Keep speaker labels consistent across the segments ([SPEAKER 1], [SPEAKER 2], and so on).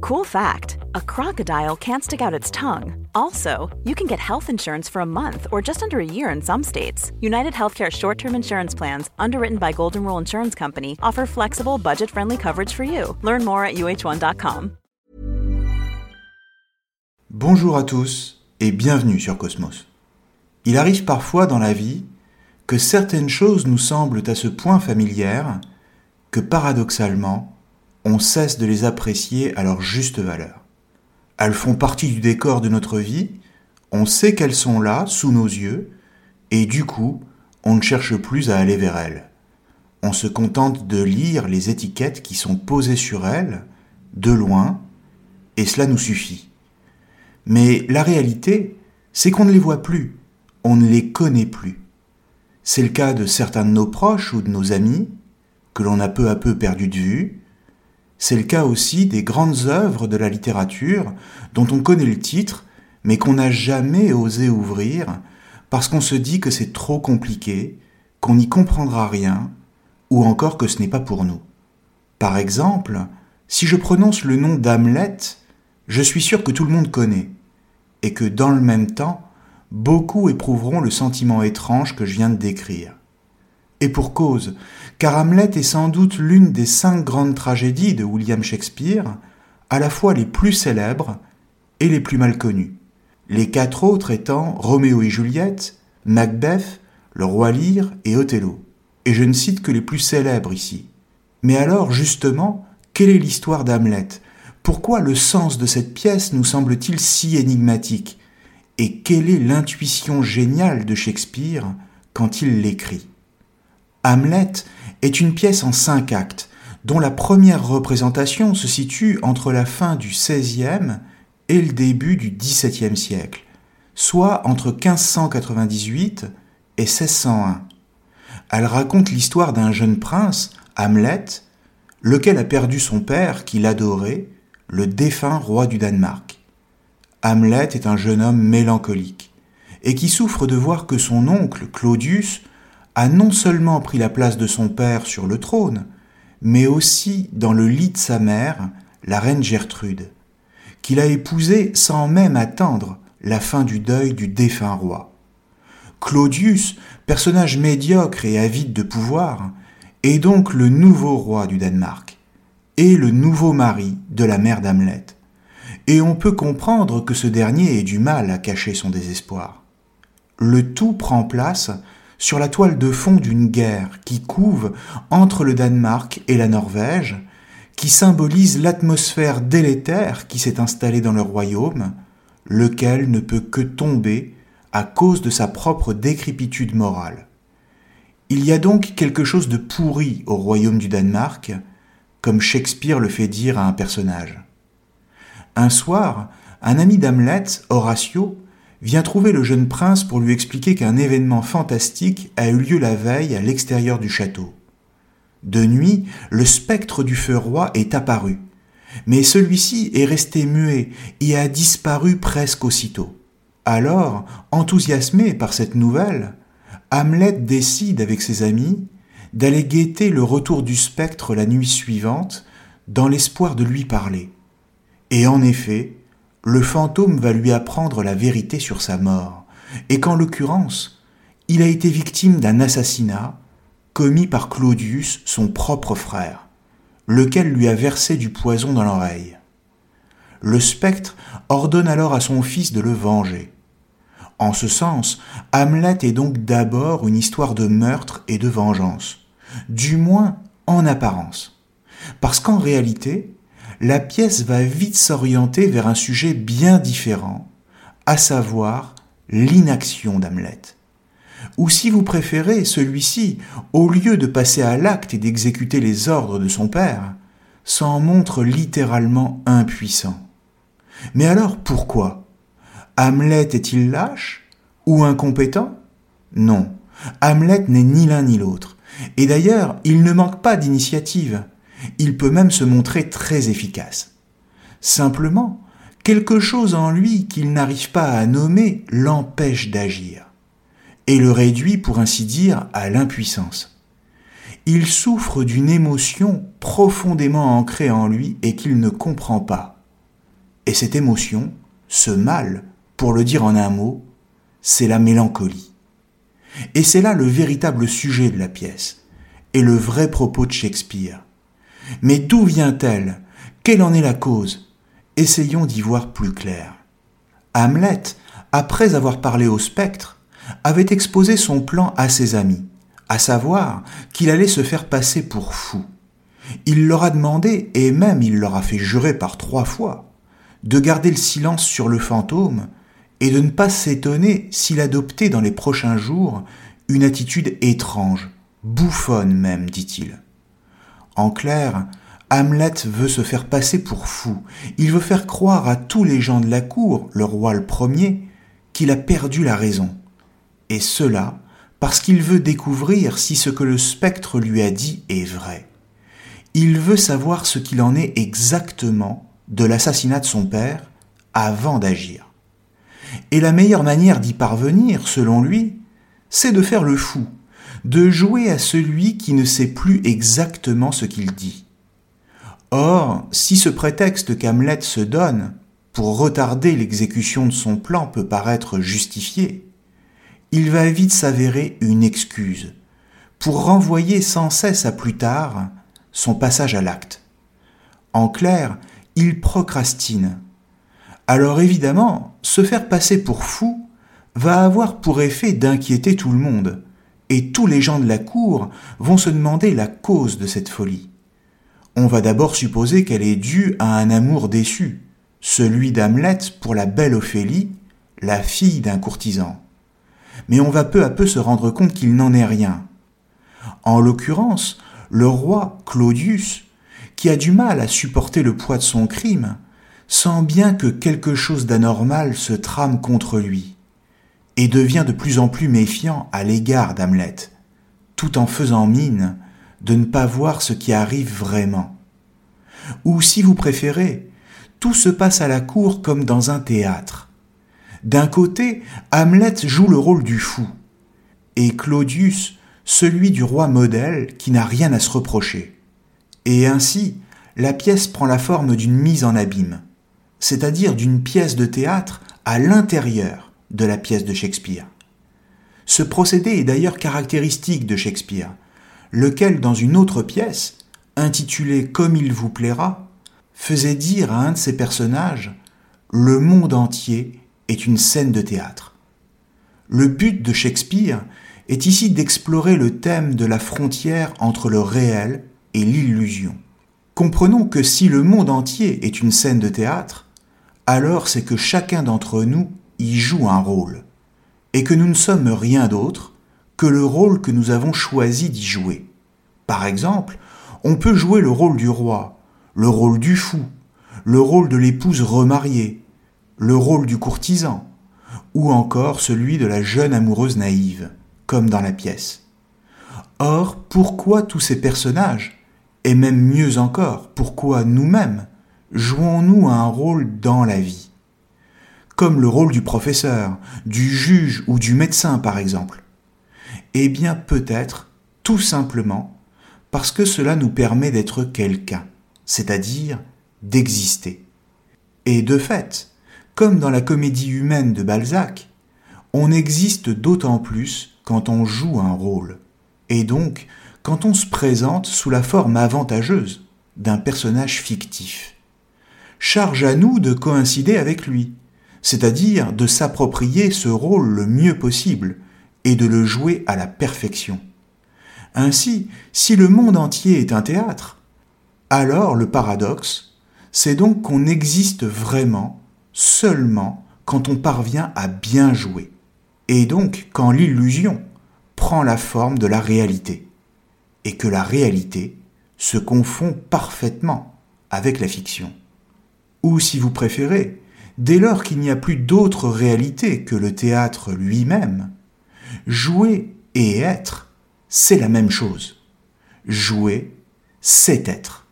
[SPEAKER 1] Cool fact a crocodile can't stick out its tongue. Also, you can get health insurance for a month or just under a year in some states. United Healthcare short term insurance plans, underwritten by Golden Rule Insurance Company, offer flexible, budget friendly coverage for you. Learn more at uh1.com.
[SPEAKER 2] Bonjour à tous et bienvenue sur Cosmos. Il arrive parfois dans la vie que certaines choses nous semblent à ce point familières que paradoxalement, on cesse de les apprécier à leur juste valeur. Elles font partie du décor de notre vie, on sait qu'elles sont là, sous nos yeux, et du coup, on ne cherche plus à aller vers elles. On se contente de lire les étiquettes qui sont posées sur elles, de loin, et cela nous suffit. Mais la réalité, c'est qu'on ne les voit plus, on ne les connaît plus. C'est le cas de certains de nos proches ou de nos amis, que l'on a peu à peu perdu de vue. C'est le cas aussi des grandes œuvres de la littérature dont on connaît le titre, mais qu'on n'a jamais osé ouvrir parce qu'on se dit que c'est trop compliqué, qu'on n'y comprendra rien, ou encore que ce n'est pas pour nous. Par exemple, si je prononce le nom d'Hamlet, je suis sûr que tout le monde connaît, et que dans le même temps, beaucoup éprouveront le sentiment étrange que je viens de décrire. Et pour cause, car Hamlet est sans doute l'une des cinq grandes tragédies de William Shakespeare, à la fois les plus célèbres et les plus mal connues. Les quatre autres étant Roméo et Juliette, Macbeth, Le Roi Lear et Othello. Et je ne cite que les plus célèbres ici. Mais alors, justement, quelle est l'histoire d'Hamlet? Pourquoi le sens de cette pièce nous semble-t-il si énigmatique? Et quelle est l'intuition géniale de Shakespeare quand il l'écrit? Hamlet est une pièce en cinq actes, dont la première représentation se situe entre la fin du XVIe et le début du XVIIe siècle, soit entre 1598 et 1601. Elle raconte l'histoire d'un jeune prince, Hamlet, lequel a perdu son père qu'il adorait, le défunt roi du Danemark. Hamlet est un jeune homme mélancolique, et qui souffre de voir que son oncle, Claudius, a non seulement pris la place de son père sur le trône, mais aussi dans le lit de sa mère, la reine Gertrude, qu'il a épousée sans même attendre la fin du deuil du défunt roi. Claudius, personnage médiocre et avide de pouvoir, est donc le nouveau roi du Danemark, et le nouveau mari de la mère d'Hamlet. Et on peut comprendre que ce dernier ait du mal à cacher son désespoir. Le tout prend place sur la toile de fond d'une guerre qui couve entre le Danemark et la Norvège, qui symbolise l'atmosphère délétère qui s'est installée dans le royaume, lequel ne peut que tomber à cause de sa propre décrépitude morale. Il y a donc quelque chose de pourri au royaume du Danemark, comme Shakespeare le fait dire à un personnage. Un soir, un ami d'Hamlet, Horatio, vient trouver le jeune prince pour lui expliquer qu'un événement fantastique a eu lieu la veille à l'extérieur du château. De nuit, le spectre du feu roi est apparu, mais celui-ci est resté muet et a disparu presque aussitôt. Alors, enthousiasmé par cette nouvelle, Hamlet décide avec ses amis d'aller guetter le retour du spectre la nuit suivante dans l'espoir de lui parler. Et en effet, le fantôme va lui apprendre la vérité sur sa mort, et qu'en l'occurrence, il a été victime d'un assassinat commis par Claudius, son propre frère, lequel lui a versé du poison dans l'oreille. Le spectre ordonne alors à son fils de le venger. En ce sens, Hamlet est donc d'abord une histoire de meurtre et de vengeance, du moins en apparence. Parce qu'en réalité, la pièce va vite s'orienter vers un sujet bien différent, à savoir l'inaction d'Hamlet. Ou si vous préférez, celui-ci, au lieu de passer à l'acte et d'exécuter les ordres de son père, s'en montre littéralement impuissant. Mais alors pourquoi? Hamlet est-il lâche ou incompétent? Non, Hamlet n'est ni l'un ni l'autre. Et d'ailleurs, il ne manque pas d'initiative. Il peut même se montrer très efficace. Simplement, quelque chose en lui qu'il n'arrive pas à nommer l'empêche d'agir, et le réduit, pour ainsi dire, à l'impuissance. Il souffre d'une émotion profondément ancrée en lui et qu'il ne comprend pas. Et cette émotion, ce mal, pour le dire en un mot, c'est la mélancolie. Et c'est là le véritable sujet de la pièce, et le vrai propos de Shakespeare. Mais d'où vient-elle? Quelle en est la cause? Essayons d'y voir plus clair. Hamlet, après avoir parlé au spectre, avait exposé son plan à ses amis, à savoir qu'il allait se faire passer pour fou. Il leur a demandé, et même il leur a fait jurer par trois fois, de garder le silence sur le fantôme et de ne pas s'étonner s'il adoptait dans les prochains jours une attitude étrange, bouffonne même, dit-il. En clair, Hamlet veut se faire passer pour fou. Il veut faire croire à tous les gens de la cour, le roi le premier, qu'il a perdu la raison. Et cela parce qu'il veut découvrir si ce que le spectre lui a dit est vrai. Il veut savoir ce qu'il en est exactement de l'assassinat de son père avant d'agir. Et la meilleure manière d'y parvenir, selon lui, c'est de faire le fou, de jouer à celui qui ne sait plus exactement ce qu'il dit. Or, si ce prétexte qu'Hamlet se donne pour retarder l'exécution de son plan peut paraître justifié, il va vite s'avérer une excuse pour renvoyer sans cesse à plus tard son passage à l'acte. En clair, il procrastine, alors évidemment, se faire passer pour fou va avoir pour effet d'inquiéter tout le monde, et tous les gens de la cour vont se demander la cause de cette folie. On va d'abord supposer qu'elle est due à un amour déçu, celui d'Hamlet pour la belle Ophélie, la fille d'un courtisan. Mais on va peu à peu se rendre compte qu'il n'en est rien. En l'occurrence, le roi Claudius, qui a du mal à supporter le poids de son crime, sent bien que quelque chose d'anormal se trame contre lui, et devient de plus en plus méfiant à l'égard d'Hamlet, tout en faisant mine de ne pas voir ce qui arrive vraiment. Ou si vous préférez, tout se passe à la cour comme dans un théâtre. D'un côté, Hamlet joue le rôle du fou, et Claudius celui du roi modèle qui n'a rien à se reprocher. Et ainsi, la pièce prend la forme d'une mise en abîme c'est-à-dire d'une pièce de théâtre à l'intérieur de la pièce de Shakespeare. Ce procédé est d'ailleurs caractéristique de Shakespeare, lequel dans une autre pièce, intitulée Comme il vous plaira, faisait dire à un de ses personnages Le monde entier est une scène de théâtre. Le but de Shakespeare est ici d'explorer le thème de la frontière entre le réel et l'illusion. Comprenons que si le monde entier est une scène de théâtre, alors c'est que chacun d'entre nous y joue un rôle, et que nous ne sommes rien d'autre que le rôle que nous avons choisi d'y jouer. Par exemple, on peut jouer le rôle du roi, le rôle du fou, le rôle de l'épouse remariée, le rôle du courtisan, ou encore celui de la jeune amoureuse naïve, comme dans la pièce. Or, pourquoi tous ces personnages, et même mieux encore, pourquoi nous-mêmes, jouons-nous un rôle dans la vie? Comme le rôle du professeur, du juge ou du médecin par exemple. Eh bien peut-être, tout simplement, parce que cela nous permet d'être quelqu'un, c'est-à-dire d'exister. Et de fait, comme dans la comédie humaine de Balzac, on existe d'autant plus quand on joue un rôle, et donc quand on se présente sous la forme avantageuse d'un personnage fictif. Charge à nous de coïncider avec lui, c'est-à-dire de s'approprier ce rôle le mieux possible et de le jouer à la perfection. Ainsi, si le monde entier est un théâtre, alors le paradoxe, c'est donc qu'on existe vraiment seulement quand on parvient à bien jouer, et donc quand l'illusion prend la forme de la réalité, et que la réalité se confond parfaitement avec la fiction. Ou si vous préférez, dès lors qu'il n'y a plus d'autre réalité que le théâtre lui-même, jouer et être, c'est la même chose. Jouer, c'est être.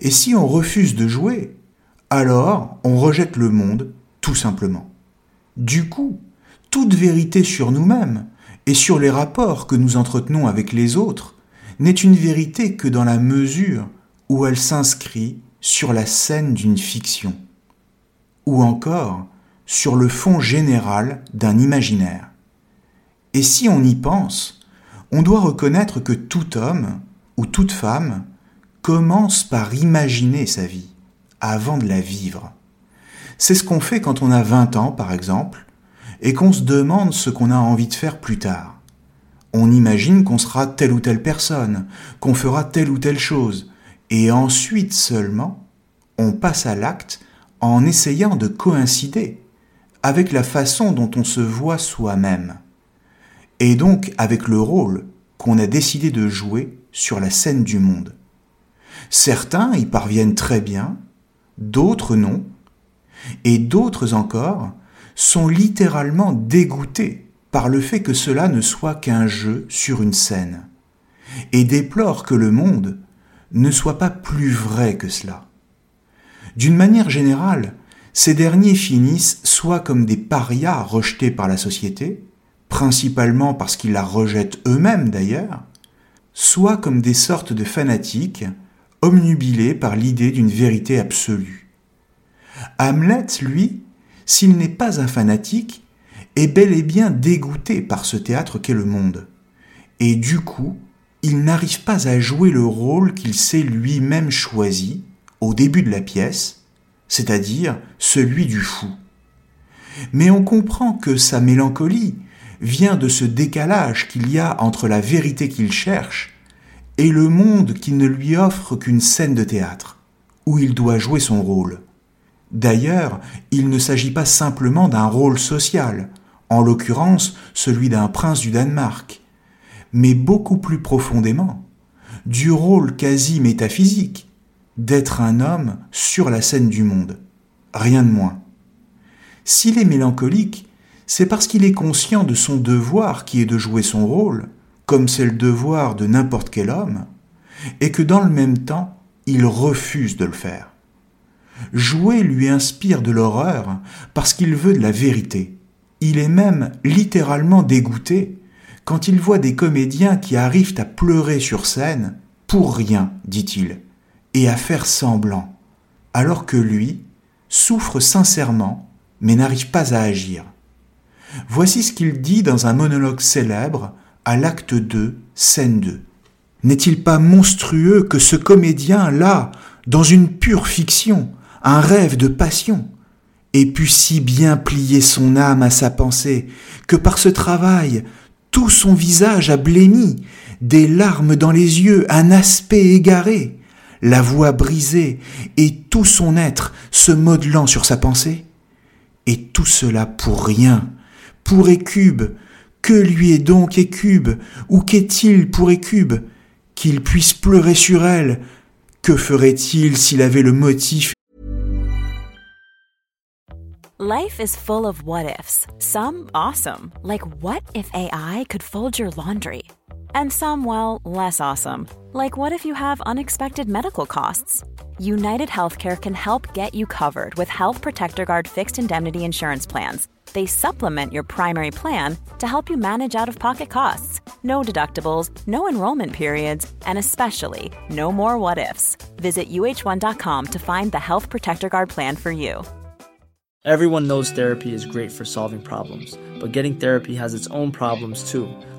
[SPEAKER 2] Et si on refuse de jouer, alors on rejette le monde, tout simplement. Du coup, toute vérité sur nous-mêmes et sur les rapports que nous entretenons avec les autres n'est une vérité que dans la mesure où elle s'inscrit sur la scène d'une fiction, ou encore sur le fond général d'un imaginaire. Et si on y pense, on doit reconnaître que tout homme ou toute femme commence par imaginer sa vie avant de la vivre. C'est ce qu'on fait quand on a 20 ans, par exemple, et qu'on se demande ce qu'on a envie de faire plus tard. On imagine qu'on sera telle ou telle personne, qu'on fera telle ou telle chose, et ensuite seulement, on passe à l'acte en essayant de coïncider avec la façon dont on se voit soi-même, et donc avec le rôle qu'on a décidé de jouer sur la scène du monde. Certains y parviennent très bien, d'autres non, et d'autres encore sont littéralement dégoûtés par le fait que cela ne soit qu'un jeu sur une scène, et déplorent que le monde ne soit pas plus vrai que cela. D'une manière générale, ces derniers finissent soit comme des parias rejetés par la société, principalement parce qu'ils la rejettent eux-mêmes d'ailleurs, soit comme des sortes de fanatiques, omnubilés par l'idée d'une vérité absolue. Hamlet, lui, s'il n'est pas un fanatique, est bel et bien dégoûté par ce théâtre qu'est le monde. Et du coup, il n'arrive pas à jouer le rôle qu'il s'est lui-même choisi au début de la pièce, c'est-à-dire celui du fou. Mais on comprend que sa mélancolie vient de ce décalage qu'il y a entre la vérité qu'il cherche et le monde qui ne lui offre qu'une scène de théâtre, où il doit jouer son rôle. D'ailleurs, il ne s'agit pas simplement d'un rôle social, en l'occurrence celui d'un prince du Danemark, mais beaucoup plus profondément du rôle quasi métaphysique d'être un homme sur la scène du monde. Rien de moins. S'il est mélancolique, c'est parce qu'il est conscient de son devoir qui est de jouer son rôle, comme c'est le devoir de n'importe quel homme, et que dans le même temps, il refuse de le faire. Jouer lui inspire de l'horreur parce qu'il veut de la vérité. Il est même littéralement dégoûté quand il voit des comédiens qui arrivent à pleurer sur scène pour rien, dit-il, et à faire semblant, alors que lui souffre sincèrement mais n'arrive pas à agir. Voici ce qu'il dit dans un monologue célèbre à l'acte 2, scène 2. N'est-il pas monstrueux que ce comédien-là, dans une pure fiction, un rêve de passion, ait pu si bien plier son âme à sa pensée, que par ce travail, tout son visage a blêmi, des larmes dans les yeux, un aspect égaré, la voix brisée, et tout son être se modelant sur sa pensée Et tout cela pour rien, pour Écube, que lui est donc Écube, ou qu'est-il pour Écube Qu'il puisse pleurer sur elle, que ferait-il s'il avait le motif?
[SPEAKER 1] Life is full of what ifs. Some awesome, like what if AI could fold your laundry? And some, well, less awesome, like what if you have unexpected medical costs? United Healthcare can help get you covered with Health Protector Guard fixed indemnity insurance plans. They supplement your primary plan to help you manage out of pocket costs. No deductibles, no enrollment periods, and especially no more what ifs. Visit uh1.com to find the Health Protector Guard plan for you.
[SPEAKER 3] Everyone knows therapy is great for solving problems, but getting therapy has its own problems too,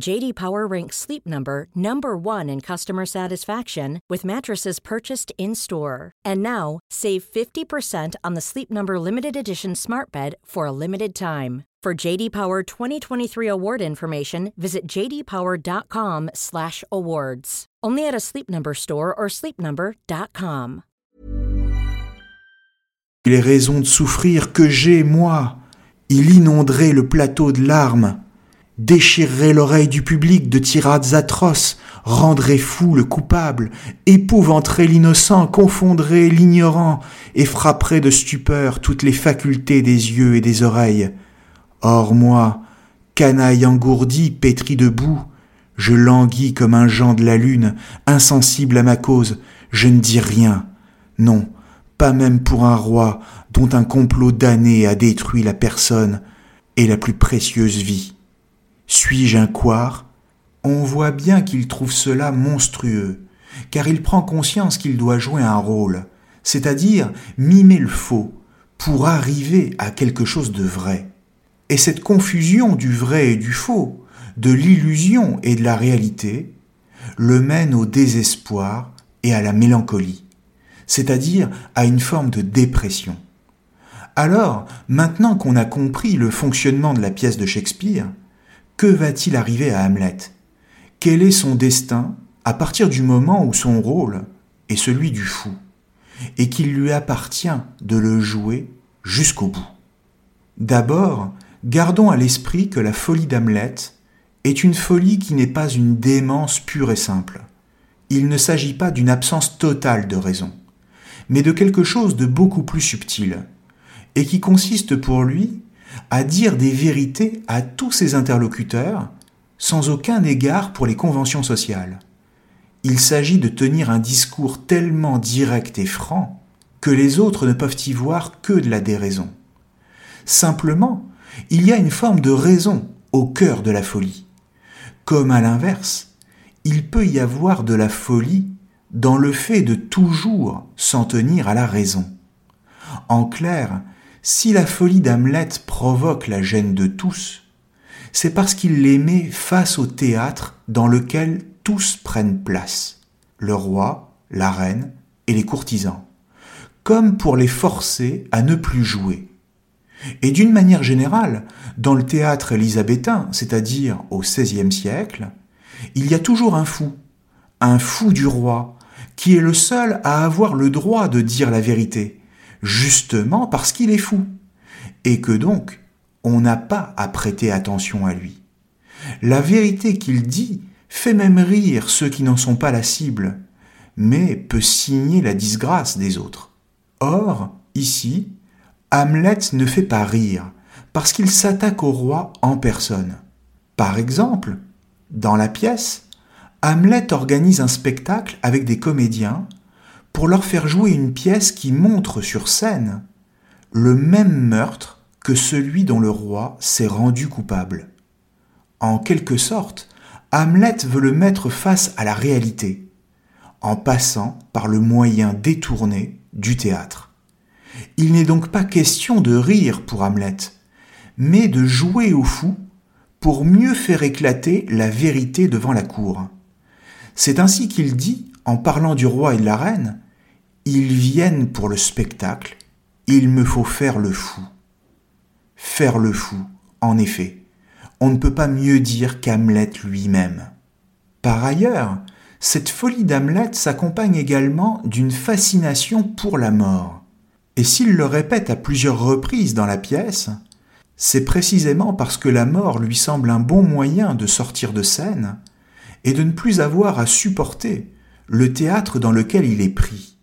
[SPEAKER 4] JD Power ranks Sleep Number number 1 in customer satisfaction with mattresses purchased in-store. And now, save 50% on the Sleep Number limited edition smart bed for a limited time. For JD Power 2023 award information, visit jdpower.com/awards. Only at a Sleep Number store or sleepnumber.com.
[SPEAKER 2] Les raisons de souffrir que j'ai, moi. Il inonderait le plateau de larmes, déchirerait l'oreille du public de tirades atroces, rendrait fou le coupable, épouvanterait l'innocent, confondrait l'ignorant, et frapperait de stupeur toutes les facultés des yeux et des oreilles. Or moi, canaille engourdi, pétri de boue, je languis comme un Jean de la lune, insensible à ma cause, je ne dis rien. Non, pas même pour un roi dont un complot damné a détruit la personne et la plus précieuse vie. Suis-je un couard? On voit bien qu'il trouve cela monstrueux, car il prend conscience qu'il doit jouer un rôle, c'est-à-dire mimer le faux, pour arriver à quelque chose de vrai. Et cette confusion du vrai et du faux, de l'illusion et de la réalité, le mène au désespoir et à la mélancolie, c'est-à-dire à une forme de dépression. Alors, maintenant qu'on a compris le fonctionnement de la pièce de Shakespeare, que va-t-il arriver à Hamlet? Quel est son destin à partir du moment où son rôle est celui du fou et qu'il lui appartient de le jouer jusqu'au bout? D'abord, gardons à l'esprit que la folie d'Hamlet est une folie qui n'est pas une démence pure et simple. Il ne s'agit pas d'une absence totale de raison, mais de quelque chose de beaucoup plus subtil, et qui consiste pour lui à dire des vérités à tous ses interlocuteurs, sans aucun égard pour les conventions sociales. Il s'agit de tenir un discours tellement direct et franc que les autres ne peuvent y voir que de la déraison. Simplement, il y a une forme de raison au cœur de la folie. Comme à l'inverse, il peut y avoir de la folie dans le fait de toujours s'en tenir à la raison. En clair, si la folie d'Hamlet provoque la gêne de tous, c'est parce qu'il les met face au théâtre dans lequel tous prennent place, le roi, la reine et les courtisans, comme pour les forcer à ne plus jouer. Et d'une manière générale, dans le théâtre élisabétain, c'est-à-dire au XVIe siècle, il y a toujours un fou, un fou du roi, qui est le seul à avoir le droit de dire la vérité, justement parce qu'il est fou, et que donc on n'a pas à prêter attention à lui. La vérité qu'il dit fait même rire ceux qui n'en sont pas la cible, mais peut signer la disgrâce des autres. Or, ici, Hamlet ne fait pas rire, parce qu'il s'attaque au roi en personne. Par exemple, dans la pièce, Hamlet organise un spectacle avec des comédiens pour leur faire jouer une pièce qui montre sur scène le même meurtre que celui dont le roi s'est rendu coupable. En quelque sorte, Hamlet veut le mettre face à la réalité, en passant par le moyen détourné du théâtre. Il n'est donc pas question de rire pour Hamlet, mais de jouer au fou pour mieux faire éclater la vérité devant la cour. C'est ainsi qu'il dit, en parlant du roi et de la reine, Ils viennent pour le spectacle, il me faut faire le fou. Faire le fou, en effet, on ne peut pas mieux dire qu'Hamlet lui-même. Par ailleurs, cette folie d'Hamlet s'accompagne également d'une fascination pour la mort. Et s'il le répète à plusieurs reprises dans la pièce, c'est précisément parce que la mort lui semble un bon moyen de sortir de scène et de ne plus avoir à supporter le théâtre dans lequel il est pris.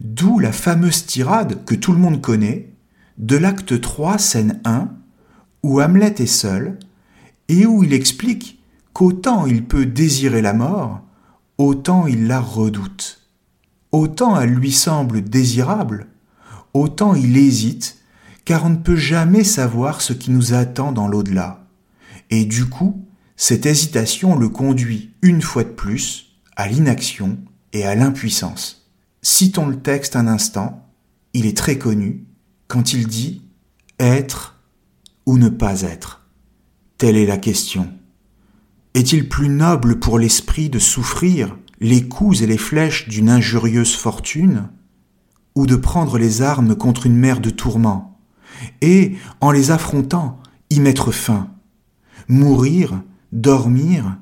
[SPEAKER 2] D'où la fameuse tirade que tout le monde connaît de l'acte 3, scène 1, où Hamlet est seul et où il explique qu'autant il peut désirer la mort, autant il la redoute. Autant elle lui semble désirable, autant il hésite, car on ne peut jamais savoir ce qui nous attend dans l'au-delà. Et du coup, cette hésitation le conduit une fois de plus à l'inaction et à l'impuissance. Citons le texte un instant, il est très connu, quand il dit être ou ne pas être. Telle est la question. Est-il plus noble pour l'esprit de souffrir les coups et les flèches d'une injurieuse fortune, ou de prendre les armes contre une mer de tourments, et, en les affrontant, y mettre fin, mourir, dormir,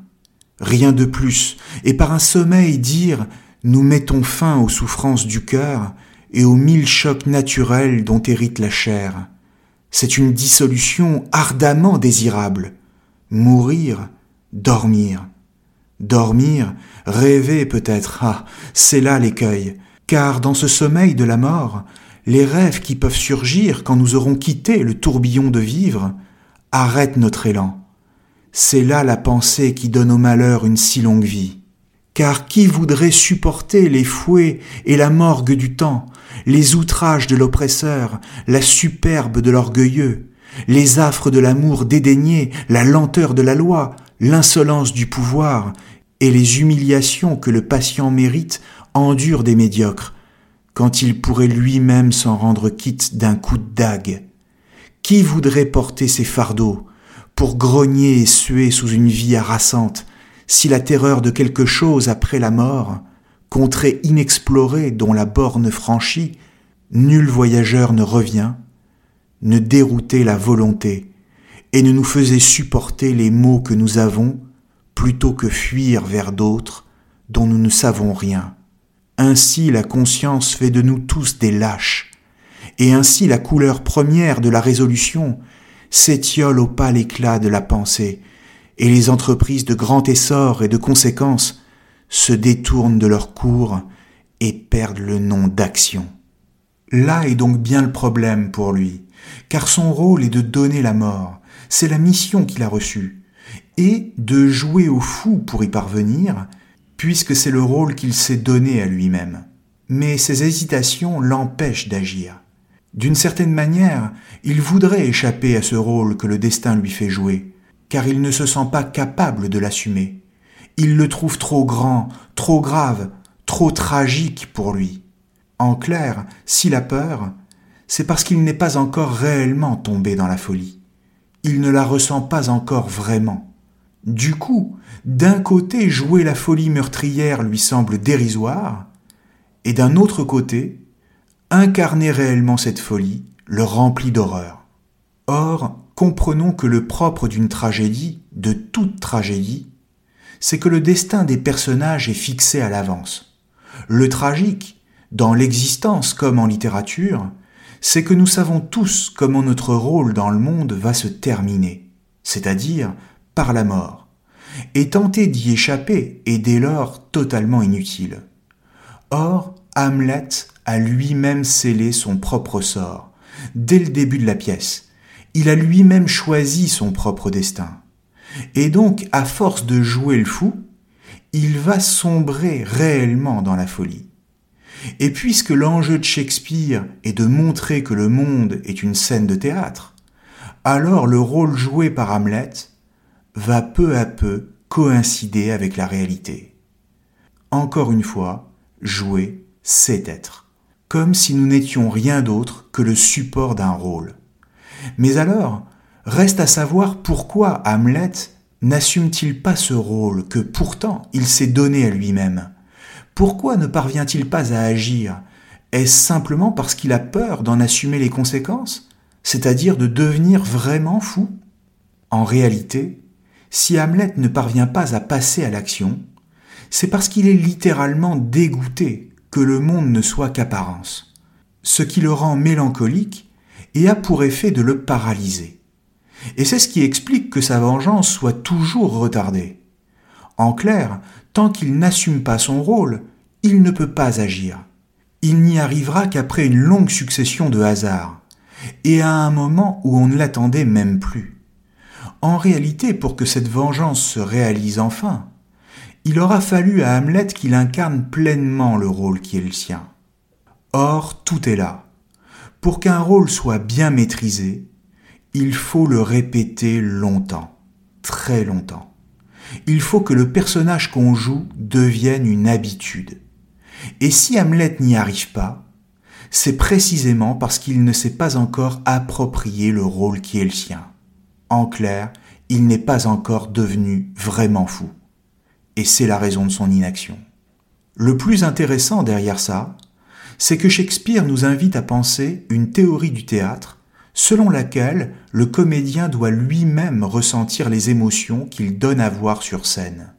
[SPEAKER 2] rien de plus, et par un sommeil dire nous mettons fin aux souffrances du cœur et aux mille chocs naturels dont hérite la chair. C'est une dissolution ardemment désirable. Mourir, dormir. Dormir, rêver peut-être, ah, c'est là l'écueil, car dans ce sommeil de la mort, les rêves qui peuvent surgir quand nous aurons quitté le tourbillon de vivre arrêtent notre élan. C'est là la pensée qui donne au malheur une si longue vie. Car qui voudrait supporter les fouets et la morgue du temps, les outrages de l'oppresseur, la superbe de l'orgueilleux, les affres de l'amour dédaigné, la lenteur de la loi, l'insolence du pouvoir et les humiliations que le patient mérite endure des médiocres, quand il pourrait lui-même s'en rendre quitte d'un coup de dague. Qui voudrait porter ses fardeaux, pour grogner et suer sous une vie harassante, si la terreur de quelque chose après la mort, contrée inexplorée dont la borne franchit, nul voyageur ne revient, ne déroutait la volonté, et ne nous faisait supporter les maux que nous avons, plutôt que fuir vers d'autres dont nous ne savons rien. Ainsi la conscience fait de nous tous des lâches, et ainsi la couleur première de la résolution s'étiole au pâle éclat de la pensée, et les entreprises de grand essor et de conséquence se détournent de leur cours et perdent le nom d'action. Là est donc bien le problème pour lui, car son rôle est de donner la mort, c'est la mission qu'il a reçue, et de jouer au fou pour y parvenir, puisque c'est le rôle qu'il s'est donné à lui-même. Mais ses hésitations l'empêchent d'agir. D'une certaine manière, il voudrait échapper à ce rôle que le destin lui fait jouer, car il ne se sent pas capable de l'assumer. Il le trouve trop grand, trop grave, trop tragique pour lui. En clair, s'il a peur, c'est parce qu'il n'est pas encore réellement tombé dans la folie. Il ne la ressent pas encore vraiment. Du coup, d'un côté, jouer la folie meurtrière lui semble dérisoire, et d'un autre côté, incarner réellement cette folie le remplit d'horreur. Or, comprenons que le propre d'une tragédie, de toute tragédie, c'est que le destin des personnages est fixé à l'avance. Le tragique, dans l'existence comme en littérature, c'est que nous savons tous comment notre rôle dans le monde va se terminer, c'est-à-dire par la mort, et tenter d'y échapper est dès lors totalement inutile. Or, Hamlet a lui-même scellé son propre sort, dès le début de la pièce. Il a lui-même choisi son propre destin. Et donc, à force de jouer le fou, il va sombrer réellement dans la folie. Et puisque l'enjeu de Shakespeare est de montrer que le monde est une scène de théâtre, alors le rôle joué par Hamlet va peu à peu coïncider avec la réalité. Encore une fois, jouer, c'est être, comme si nous n'étions rien d'autre que le support d'un rôle. Mais alors, reste à savoir pourquoi Hamlet n'assume-t-il pas ce rôle que pourtant il s'est donné à lui-même? Pourquoi ne parvient-il pas à agir? Est-ce simplement parce qu'il a peur d'en assumer les conséquences C'est-à-dire de devenir vraiment fou? En réalité, si Hamlet ne parvient pas à passer à l'action, c'est parce qu'il est littéralement dégoûté le monde ne soit qu'apparence, ce qui le rend mélancolique et a pour effet de le paralyser. Et c'est ce qui explique que sa vengeance soit toujours retardée. En clair, tant qu'il n'assume pas son rôle, il ne peut pas agir. il n'y arrivera qu'après une longue succession de hasards, et à un moment où on ne l'attendait même plus. En réalité, pour que cette vengeance se réalise enfin, il aura fallu à Hamlet qu'il incarne pleinement le rôle qui est le sien. Or, tout est là. Pour qu'un rôle soit bien maîtrisé, il faut le répéter longtemps, très longtemps. Il faut que le personnage qu'on joue devienne une habitude. Et si Hamlet n'y arrive pas, c'est précisément parce qu'il ne s'est pas encore approprié le rôle qui est le sien. En clair, il n'est pas encore devenu vraiment fou. Et c'est la raison de son inaction. Le plus intéressant derrière ça, c'est que Shakespeare nous invite à penser une théorie du théâtre selon laquelle le comédien doit lui-même ressentir les émotions qu'il donne à voir sur scène.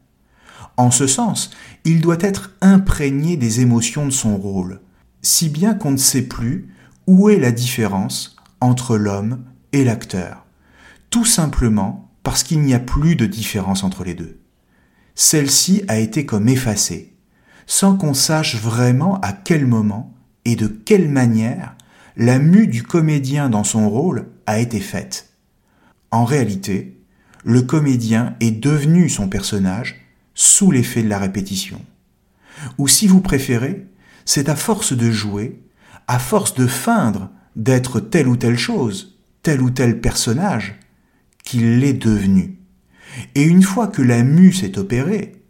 [SPEAKER 2] En ce sens, il doit être imprégné des émotions de son rôle, si bien qu'on ne sait plus où est la différence entre l'homme et l'acteur, tout simplement parce qu'il n'y a plus de différence entre les deux. Celle-ci a été comme effacée, sans qu'on sache vraiment à quel moment et de quelle manière la mue du comédien dans son rôle a été faite. En réalité, le comédien est devenu son personnage sous l'effet de la répétition. Ou si vous préférez, c'est à force de jouer, à force de feindre d'être telle ou telle chose, tel ou tel personnage, qu'il l'est devenu. Et une fois que la mue s'est opérée,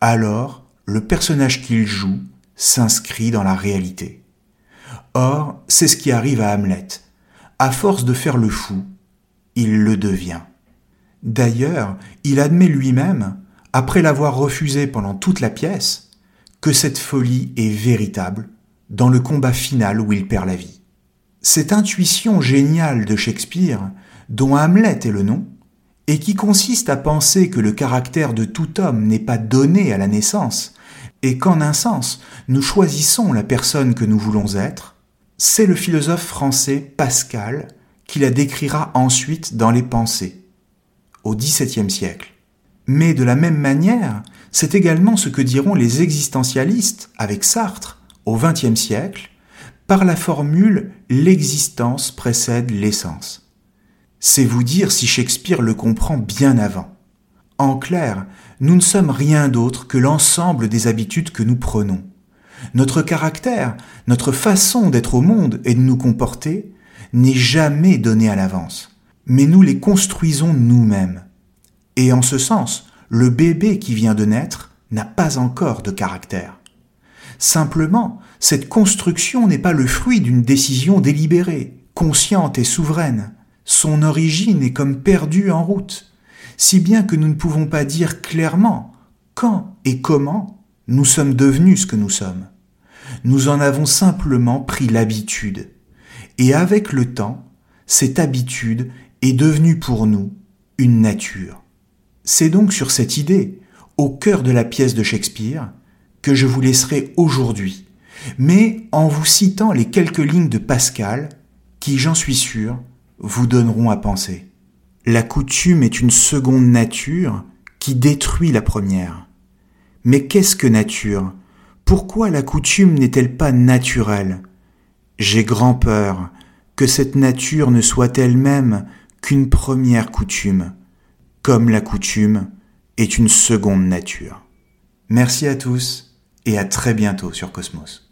[SPEAKER 2] alors le personnage qu'il joue s'inscrit dans la réalité. Or, c'est ce qui arrive à Hamlet. À force de faire le fou, il le devient. D'ailleurs, il admet lui-même, après l'avoir refusé pendant toute la pièce, que cette folie est véritable dans le combat final où il perd la vie. Cette intuition géniale de Shakespeare, dont Hamlet est le nom, et qui consiste à penser que le caractère de tout homme n'est pas donné à la naissance, et qu'en un sens, nous choisissons la personne que nous voulons être, c'est le philosophe français Pascal qui la décrira ensuite dans les pensées, au XVIIe siècle. Mais de la même manière, c'est également ce que diront les existentialistes avec Sartre au XXe siècle par la formule l'existence précède l'essence. C'est vous dire si Shakespeare le comprend bien avant. En clair, nous ne sommes rien d'autre que l'ensemble des habitudes que nous prenons. Notre caractère, notre façon d'être au monde et de nous comporter n'est jamais donné à l'avance, mais nous les construisons nous-mêmes. Et en ce sens, le bébé qui vient de naître n'a pas encore de caractère. Simplement, cette construction n'est pas le fruit d'une décision délibérée, consciente et souveraine. Son origine est comme perdue en route, si bien que nous ne pouvons pas dire clairement quand et comment nous sommes devenus ce que nous sommes nous en avons simplement pris l'habitude. Et avec le temps, cette habitude est devenue pour nous une nature. C'est donc sur cette idée, au cœur de la pièce de Shakespeare, que je vous laisserai aujourd'hui, mais en vous citant les quelques lignes de Pascal qui, j'en suis sûr, vous donneront à penser. La coutume est une seconde nature qui détruit la première. Mais qu'est-ce que nature? Pourquoi la coutume n'est-elle pas naturelle? J'ai grand peur que cette nature ne soit elle-même qu'une première coutume, comme la coutume est une seconde nature. Merci à tous et à très bientôt sur Cosmos.